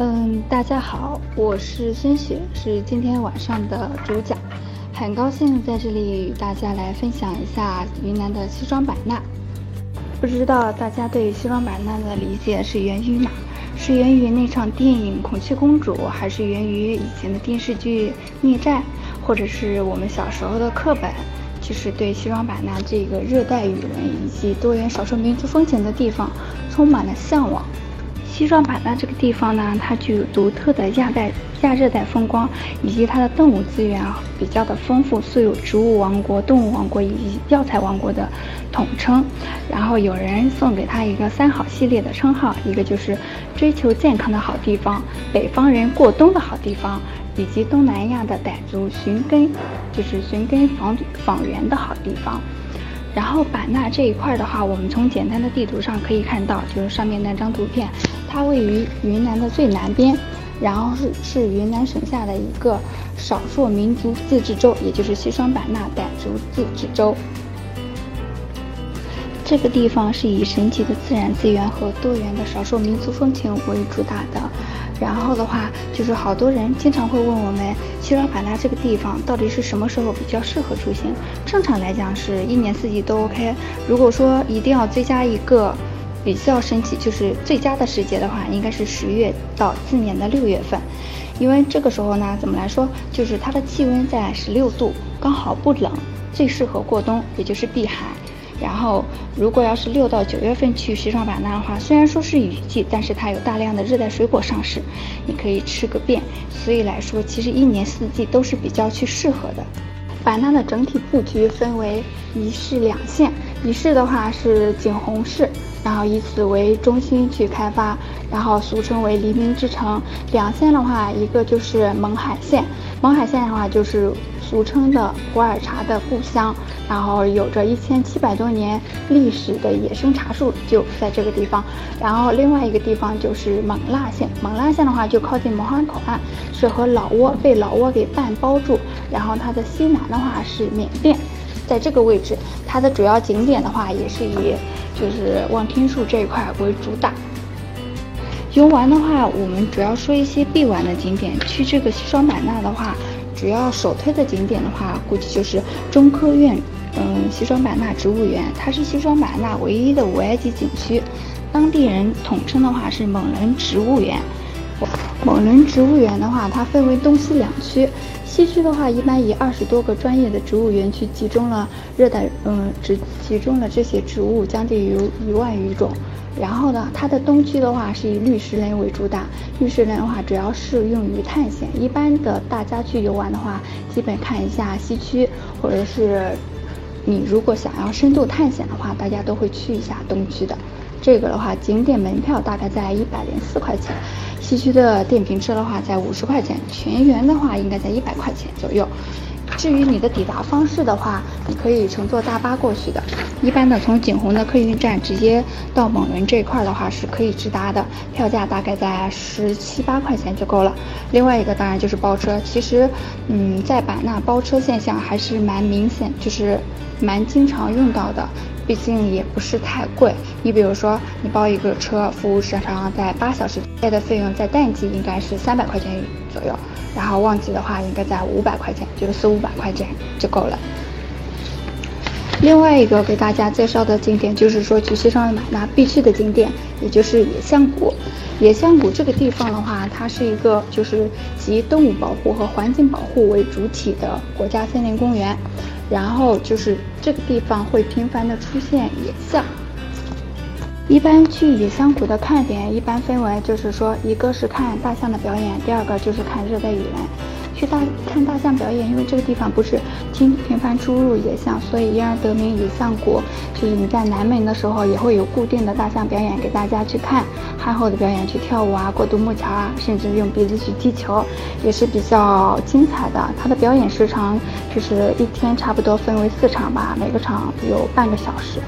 嗯，大家好，我是鲜雪，是今天晚上的主讲，很高兴在这里与大家来分享一下云南的西双版纳。不知道大家对西双版纳的理解是源于哪？是源于那场电影《孔雀公主》，还是源于以前的电视剧《孽债》，或者是我们小时候的课本？其实对西双版纳这个热带雨林以及多元少数民族风情的地方，充满了向往。西双版纳这个地方呢，它具有独特的亚带亚热带风光，以及它的动物资源啊比较的丰富，素有植物王国、动物王国以及药材王国的统称。然后有人送给它一个三好系列的称号，一个就是追求健康的好地方，北方人过冬的好地方，以及东南亚的傣族寻根，就是寻根访访源的好地方。然后版纳这一块的话，我们从简单的地图上可以看到，就是上面那张图片。它位于云南的最南边，然后是是云南省下的一个少数民族自治州，也就是西双版纳傣族自治州。这个地方是以神奇的自然资源和多元的少数民族风情为主打的。然后的话，就是好多人经常会问我们，西双版纳这个地方到底是什么时候比较适合出行？正常来讲是一年四季都 OK。如果说一定要追加一个。比较神奇，就是最佳的时节的话，应该是十月到次年的六月份，因为这个时候呢，怎么来说，就是它的气温在十六度，刚好不冷，最适合过冬，也就是避寒。然后，如果要是六到九月份去西双版纳的话，虽然说是雨季，但是它有大量的热带水果上市，你可以吃个遍。所以来说，其实一年四季都是比较去适合的。版纳的整体布局分为一市两县，一市的话是景洪市。然后以此为中心去开发，然后俗称为黎明之城。两县的话，一个就是勐海县，勐海县的话就是俗称的普洱茶的故乡，然后有着一千七百多年历史的野生茶树就在这个地方。然后另外一个地方就是勐腊县，勐腊县的话就靠近勐海口岸，是和老挝被老挝给半包住。然后它的西南的话是缅甸。在这个位置，它的主要景点的话，也是以就是望天树这一块为主打。游玩的话，我们主要说一些必玩的景点。去这个西双版纳的话，主要首推的景点的话，估计就是中科院，嗯，西双版纳植物园，它是西双版纳唯一的五 A 级景区，当地人统称的话是猛人植物园。猛人植物园的话，它分为东西两区。西区的话，一般以二十多个专业的植物园区集中了热带，嗯，只集中了这些植物，将近有一万余种。然后呢，它的东区的话是以绿石林为主打。绿石林的话，主要适用于探险。一般的大家去游玩的话，基本看一下西区，或者是你如果想要深度探险的话，大家都会去一下东区的。这个的话，景点门票大概在一百零四块钱。西区的电瓶车的话，在五十块钱；全员的话，应该在一百块钱左右。至于你的抵达方式的话，你可以乘坐大巴过去的。一般的从景洪的客运站直接到蒙人这一块的话，是可以直达的，票价大概在十七八块钱就够了。另外一个当然就是包车，其实，嗯，在版纳包车现象还是蛮明显，就是蛮经常用到的。毕竟也不是太贵，你比如说你包一个车，服务时长在八小时，内的费用在淡季应该是三百块钱左右，然后旺季的话应该在五百块钱，就是四五百块钱就够了。另外一个给大家介绍的景点就是说去西双版纳必去的景点，也就是野象谷。野象谷这个地方的话，它是一个就是集动物保护和环境保护为主体的国家森林公园。然后就是这个地方会频繁的出现野象。一般去野象谷的看点一般分为，就是说一个是看大象的表演，第二个就是看热带雨林。去大看大象表演，因为这个地方不是经频繁出入野象，所以因而得名野象谷。就是你在南门的时候，也会有固定的大象表演给大家去看，憨厚的表演去跳舞啊，过独木桥啊，甚至用鼻子去踢球，也是比较精彩的。它的表演时长就是一天差不多分为四场吧，每个场有半个小时。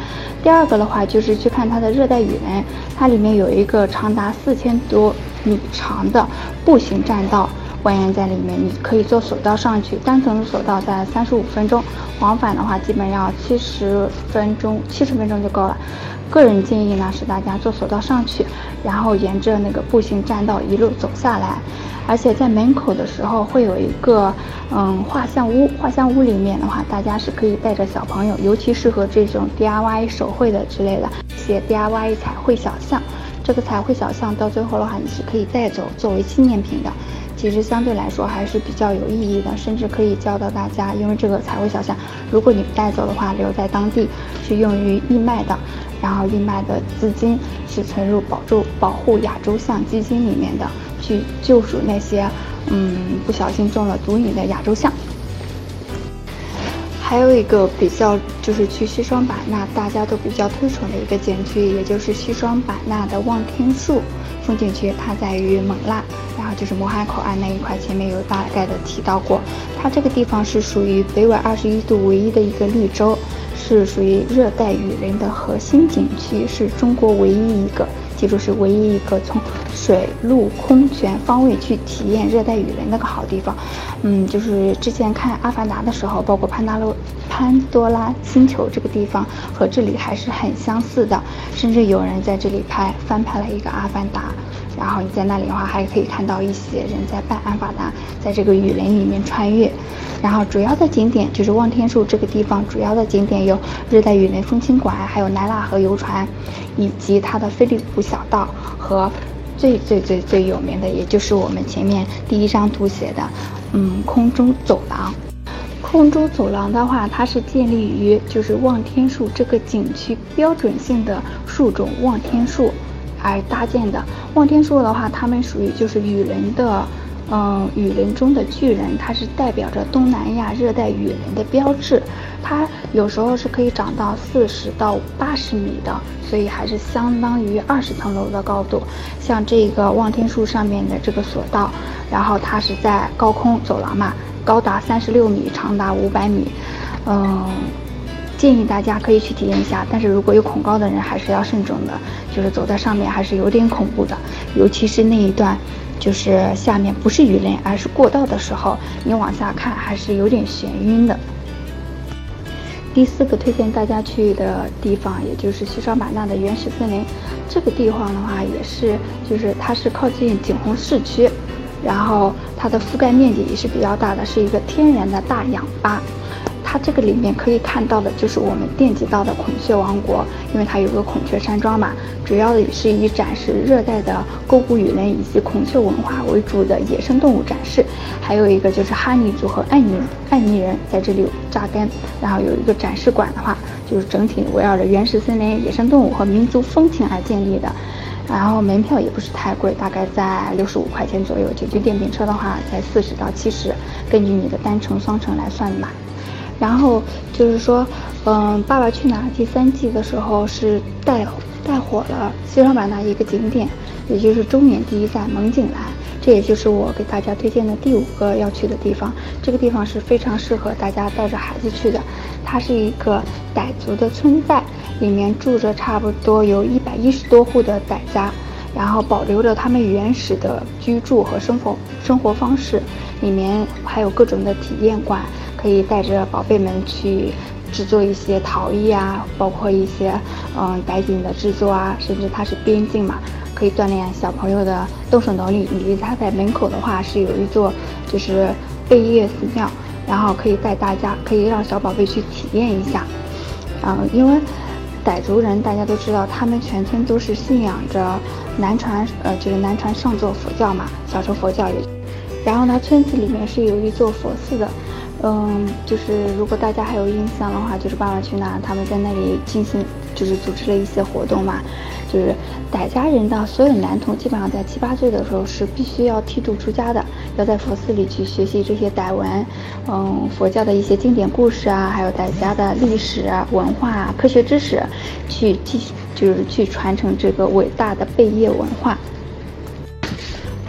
第二个的话就是去看它的热带雨林，它里面有一个长达四千多米长的步行栈道。蜿蜒在里面。你可以坐索道上去，单程的索道在三十五分钟，往返的话基本要七十分钟，七十分钟就够了。个人建议呢是大家坐索道上去，然后沿着那个步行栈道一路走下来。而且在门口的时候会有一个嗯画像屋，画像屋里面的话，大家是可以带着小朋友，尤其适合这种 DIY 手绘的之类的，写 DIY 彩绘小象。这个彩绘小象到最后的话，你是可以带走作为纪念品的。其实相对来说还是比较有意义的，甚至可以教导大家，因为这个彩绘小象，如果你不带走的话，留在当地是用于义卖的，然后义卖的资金是存入保住保护亚洲象基金里面的。去救赎那些，嗯，不小心中了毒瘾的亚洲象。还有一个比较就是去西双版纳大家都比较推崇的一个景区，也就是西双版纳的望天树风景区，它在于勐腊，然后就是勐海口岸那一块，前面有大概的提到过。它这个地方是属于北纬二十一度唯一的一个绿洲，是属于热带雨林的核心景区，是中国唯一一个。记住是唯一一个从水陆空全方位去体验热带雨林那个好地方，嗯，就是之前看《阿凡达》的时候，包括潘达洛潘多拉星球这个地方和这里还是很相似的，甚至有人在这里拍翻拍了一个《阿凡达》，然后你在那里的话还可以看到一些人在扮阿凡达，在这个雨林里面穿越。然后主要的景点就是望天树这个地方，主要的景点有热带雨林风情馆，还有奈拉河游船，以及它的菲利普小道和最最最最有名的，也就是我们前面第一张图写的，嗯，空中走廊。空中走廊的话，它是建立于就是望天树这个景区标准性的树种望天树而搭建的。望天树的话，它们属于就是雨林的。嗯，雨林中的巨人，它是代表着东南亚热带雨林的标志。它有时候是可以长到四十到八十米的，所以还是相当于二十层楼的高度。像这个望天树上面的这个索道，然后它是在高空走廊嘛，高达三十六米，长达五百米。嗯，建议大家可以去体验一下，但是如果有恐高的人，还是要慎重的，就是走在上面还是有点恐怖的，尤其是那一段。就是下面不是雨林，而是过道的时候，你往下看还是有点眩晕的。第四个推荐大家去的地方，也就是西双版纳的原始森林。这个地方的话，也是就是它是靠近景洪市区，然后它的覆盖面积也是比较大的，是一个天然的大氧吧。它这个里面可以看到的就是我们惦记到的孔雀王国，因为它有个孔雀山庄嘛，主要的也是以展示热带的沟谷雨林以及孔雀文化为主的野生动物展示。还有一个就是哈尼族和爱尼爱尼人在这里扎根，然后有一个展示馆的话，就是整体围绕着原始森林、野生动物和民族风情而建立的。然后门票也不是太贵，大概在六十五块钱左右。解决电瓶车的话，在四十到七十，根据你的单程、双程来算嘛。然后就是说，嗯，《爸爸去哪儿》第三季的时候是带带火了西双版纳一个景点，也就是中缅第一站蒙景兰，这也就是我给大家推荐的第五个要去的地方。这个地方是非常适合大家带着孩子去的，它是一个傣族的村寨，里面住着差不多有一百一十多户的傣家，然后保留着他们原始的居住和生活生活方式，里面还有各种的体验馆。可以带着宝贝们去制作一些陶艺啊，包括一些嗯傣锦的制作啊，甚至它是边境嘛，可以锻炼小朋友的动手能力。以及它在门口的话是有一座就是贝叶寺庙，然后可以带大家可以让小宝贝去体验一下。嗯，因为傣族人大家都知道，他们全村都是信仰着南传呃就是南传上座佛教嘛，小乘佛教也。然后呢，村子里面是有一座佛寺的。嗯，就是如果大家还有印象的话，就是《爸爸去哪儿》，他们在那里进行，就是组织了一些活动嘛。就是傣家人的所有男童，基本上在七八岁的时候是必须要剃度出家的，要在佛寺里去学习这些傣文，嗯，佛教的一些经典故事啊，还有傣家的历史啊、文化啊、科学知识，去继就是去传承这个伟大的贝叶文化。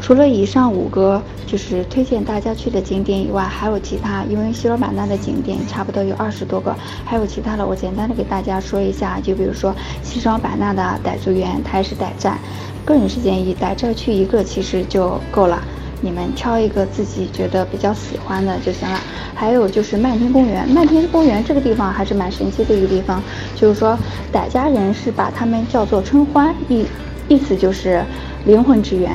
除了以上五个就是推荐大家去的景点以外，还有其他，因为西双版纳的景点差不多有二十多个，还有其他的，我简单的给大家说一下。就比如说西双版纳的傣族园，它也是傣寨，个人是建议傣寨去一个其实就够了。你们挑一个自己觉得比较喜欢的就行了。还有就是漫天公园，漫天公园这个地方还是蛮神奇的一个地方，就是说傣家人是把他们叫做春欢，意意思就是灵魂之源。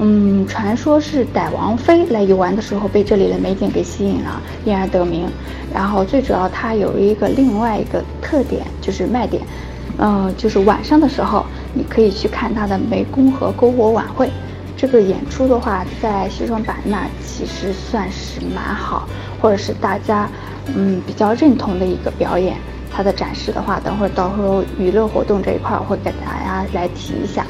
嗯，传说是傣王妃来游玩的时候被这里的美景给吸引了，因而得名。然后最主要它有一个另外一个特点就是卖点，嗯，就是晚上的时候你可以去看它的湄公河篝火晚会。这个演出的话，在西双版纳其实算是蛮好，或者是大家嗯比较认同的一个表演。它的展示的话，等会儿到时候娱乐活动这一块我会给大家来提一下。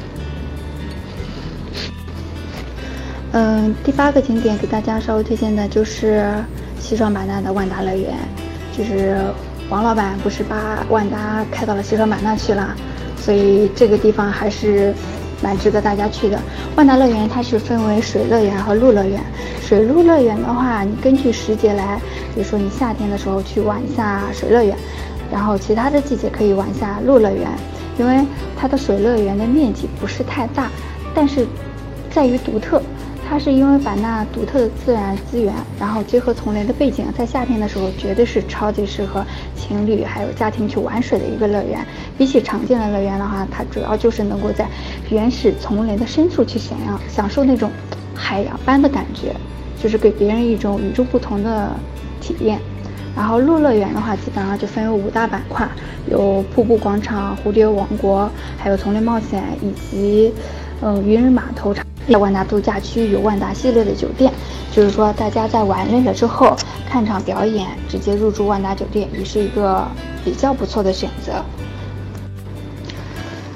嗯，第八个景点给大家稍微推荐的就是西双版纳的万达乐园，就是王老板不是把万达开到了西双版纳去了，所以这个地方还是蛮值得大家去的。万达乐园它是分为水乐园和陆乐园，水陆乐园的话，你根据时节来，比如说你夏天的时候去玩一下水乐园，然后其他的季节可以玩一下陆乐园，因为它的水乐园的面积不是太大，但是在于独特。它是因为版纳独特的自然资源，然后结合丛林的背景，在夏天的时候绝对是超级适合情侣还有家庭去玩水的一个乐园。比起常见的乐园的话，它主要就是能够在原始丛林的深处去享享享受那种海洋般的感觉，就是给别人一种与众不同的体验。然后陆乐园的话，基本上就分为五大板块，有瀑布广场、蝴蝶王国，还有丛林冒险以及嗯渔人码头场。在万达度假区有万达系列的酒店，就是说大家在玩累了之后看场表演，直接入住万达酒店也是一个比较不错的选择。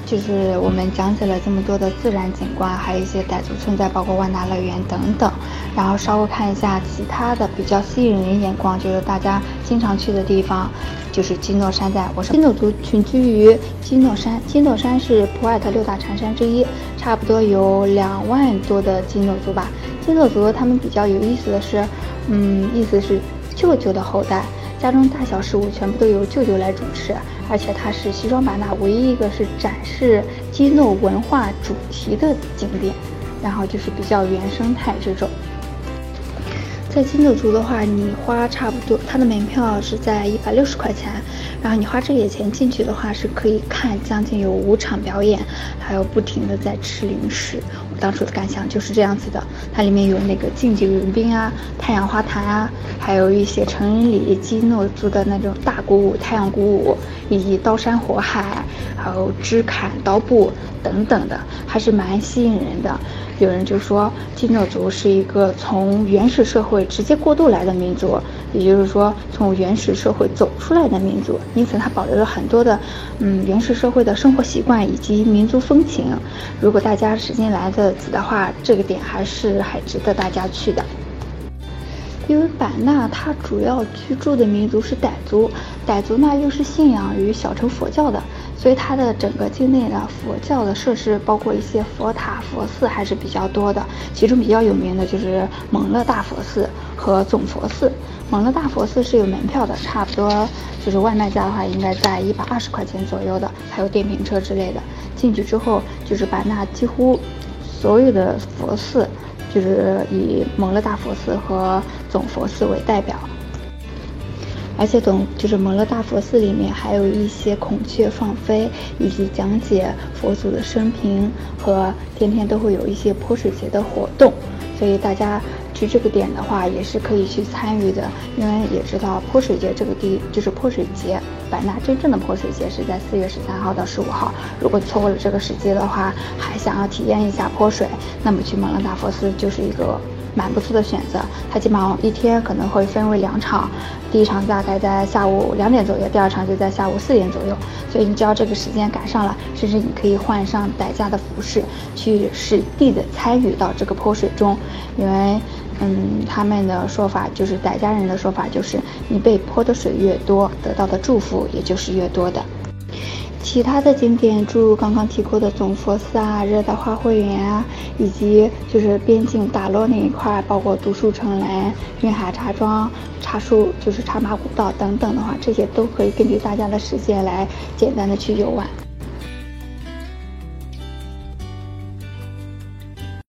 就是我们讲解了这么多的自然景观，还有一些傣族村寨，包括万达乐园等等。然后稍微看一下其他的比较吸引人眼光，就是大家经常去的地方，就是基诺山寨。我是基诺族群居于基诺山，基诺山是普洱特六大长山之一，差不多有两万多的基诺族吧。基诺族他们比较有意思的是，嗯，意思是舅舅的后代。家中大小事务全部都由舅舅来主持，而且它是西双版纳唯一一个是展示基诺文化主题的景点，然后就是比较原生态这种。在基诺族的话，你花差不多，它的门票是在一百六十块钱，然后你花这些钱进去的话，是可以看将近有五场表演，还有不停的在吃零食。我当初的感想就是这样子的，它里面有那个竞技迎宾啊、太阳花坛啊，还有一些成人礼基诺族的那种大鼓舞、太阳鼓舞，以及刀山火海，还有支砍刀布等等的，还是蛮吸引人的。有人就说金诺族是一个从原始社会直接过渡来的民族，也就是说从原始社会走出来的民族，因此它保留了很多的，嗯，原始社会的生活习惯以及民族风情。如果大家时间来得及的话，这个点还是还值得大家去的。因为版纳它主要居住的民族是傣族，傣族呢又是信仰于小乘佛教的。所以它的整个境内的佛教的设施，包括一些佛塔、佛寺还是比较多的。其中比较有名的就是蒙勒大佛寺和总佛寺。蒙勒大佛寺是有门票的，差不多就是外卖价的话，应该在一百二十块钱左右的，还有电瓶车之类的。进去之后，就是把那几乎所有的佛寺，就是以蒙勒大佛寺和总佛寺为代表。而且，总就是蒙勒大佛寺里面还有一些孔雀放飞，以及讲解佛祖的生平，和天天都会有一些泼水节的活动。所以大家去这个点的话，也是可以去参与的。因为也知道泼水节这个地就是泼水节，版纳真正的泼水节是在四月十三号到十五号。如果错过了这个时机的话，还想要体验一下泼水，那么去蒙勒大佛寺就是一个。蛮不错的选择，它基本上一天可能会分为两场，第一场大概在下午两点左右，第二场就在下午四点左右。所以你只要这个时间赶上了，甚至你可以换上傣家的服饰，去实地的参与到这个泼水中。因为，嗯，他们的说法就是傣家人的说法就是，你被泼的水越多，得到的祝福也就是越多的。其他的景点，诸如刚刚提过的总佛寺啊、热带花卉园啊，以及就是边境打洛那一块，包括独树城南、云海茶庄、茶树就是茶马古道等等的话，这些都可以根据大家的时间来简单的去游玩。